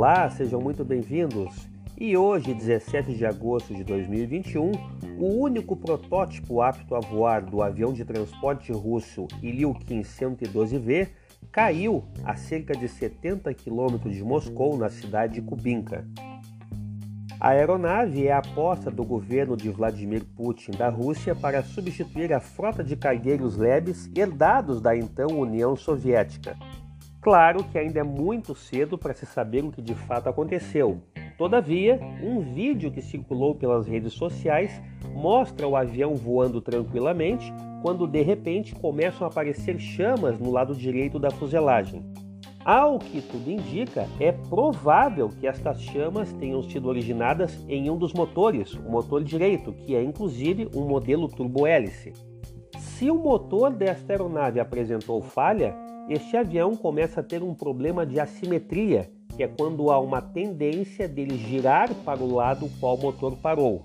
Olá, sejam muito bem-vindos. E hoje, 17 de agosto de 2021, o único protótipo apto a voar do avião de transporte russo Ilyushin 112V caiu a cerca de 70 quilômetros de Moscou, na cidade de Kubinka. A aeronave é a aposta do governo de Vladimir Putin da Rússia para substituir a frota de cargueiros leves herdados da então União Soviética. Claro que ainda é muito cedo para se saber o que de fato aconteceu. Todavia, um vídeo que circulou pelas redes sociais mostra o avião voando tranquilamente quando de repente começam a aparecer chamas no lado direito da fuselagem. Ao que tudo indica, é provável que estas chamas tenham sido originadas em um dos motores, o motor direito, que é inclusive um modelo turbo-hélice. Se o motor desta aeronave apresentou falha, este avião começa a ter um problema de assimetria, que é quando há uma tendência dele girar para o lado qual o motor parou.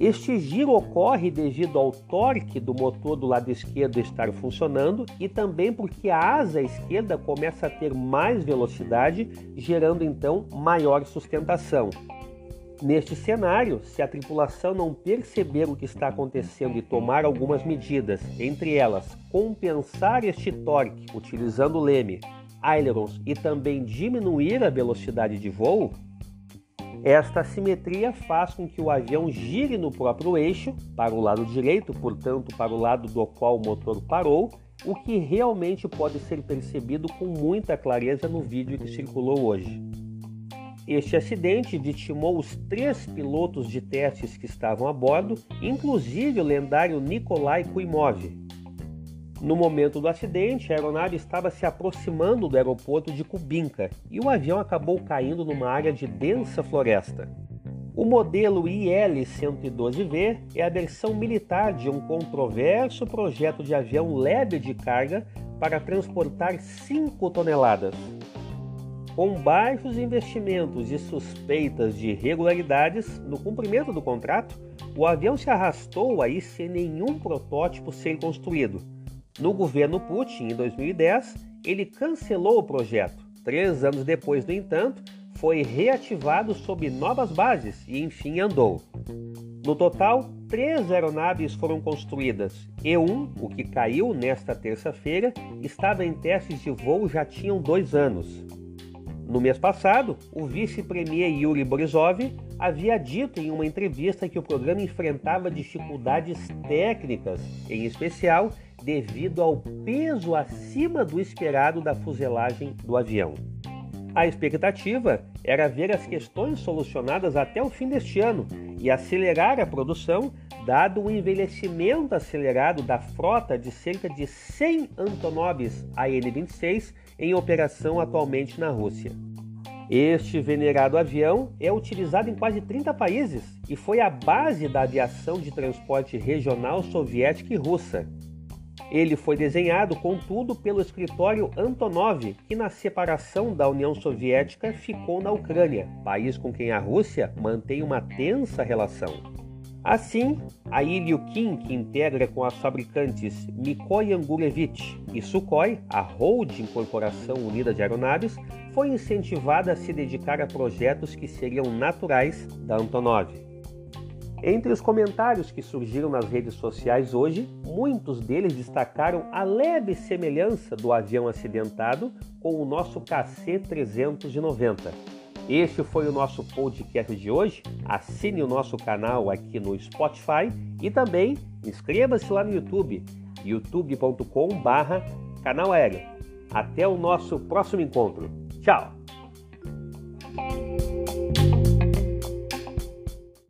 Este giro ocorre devido ao torque do motor do lado esquerdo estar funcionando e também porque a asa esquerda começa a ter mais velocidade, gerando então maior sustentação. Neste cenário, se a tripulação não perceber o que está acontecendo e tomar algumas medidas, entre elas compensar este torque utilizando leme, ailerons e também diminuir a velocidade de voo, esta simetria faz com que o avião gire no próprio eixo, para o lado direito, portanto, para o lado do qual o motor parou, o que realmente pode ser percebido com muita clareza no vídeo que circulou hoje. Este acidente vitimou os três pilotos de testes que estavam a bordo, inclusive o lendário Nikolai Kuimov, no momento do acidente, a aeronave estava se aproximando do aeroporto de Kubinka e o avião acabou caindo numa área de densa floresta. O modelo IL-112V é a versão militar de um controverso projeto de avião leve de carga para transportar 5 toneladas. Com baixos investimentos e suspeitas de irregularidades no cumprimento do contrato, o avião se arrastou aí sem nenhum protótipo ser construído no governo Putin, em 2010, ele cancelou o projeto. Três anos depois, no entanto, foi reativado sob novas bases e enfim andou. No total, três aeronaves foram construídas e um, o que caiu nesta terça-feira, estava em testes de voo já tinham dois anos. No mês passado, o vice-premier Yuri Borisov havia dito em uma entrevista que o programa enfrentava dificuldades técnicas, em especial devido ao peso acima do esperado da fuselagem do avião. A expectativa era ver as questões solucionadas até o fim deste ano e acelerar a produção, dado o envelhecimento acelerado da frota de cerca de 100 Antonovs AN-26 em operação atualmente na Rússia. Este venerado avião é utilizado em quase 30 países e foi a base da aviação de transporte regional soviética e russa. Ele foi desenhado, contudo, pelo escritório Antonov, que na separação da União Soviética ficou na Ucrânia, país com quem a Rússia mantém uma tensa relação. Assim, a Ilyushin, que integra com as fabricantes Mikoy Angurevich e Sukhoi, a Holding Corporação Unida de Aeronaves, foi incentivada a se dedicar a projetos que seriam naturais da Antonov. Entre os comentários que surgiram nas redes sociais hoje, muitos deles destacaram a leve semelhança do avião acidentado com o nosso KC-390. Este foi o nosso podcast de hoje. Assine o nosso canal aqui no Spotify e também inscreva-se lá no YouTube, youtubecom aéreo. Até o nosso próximo encontro. Tchau!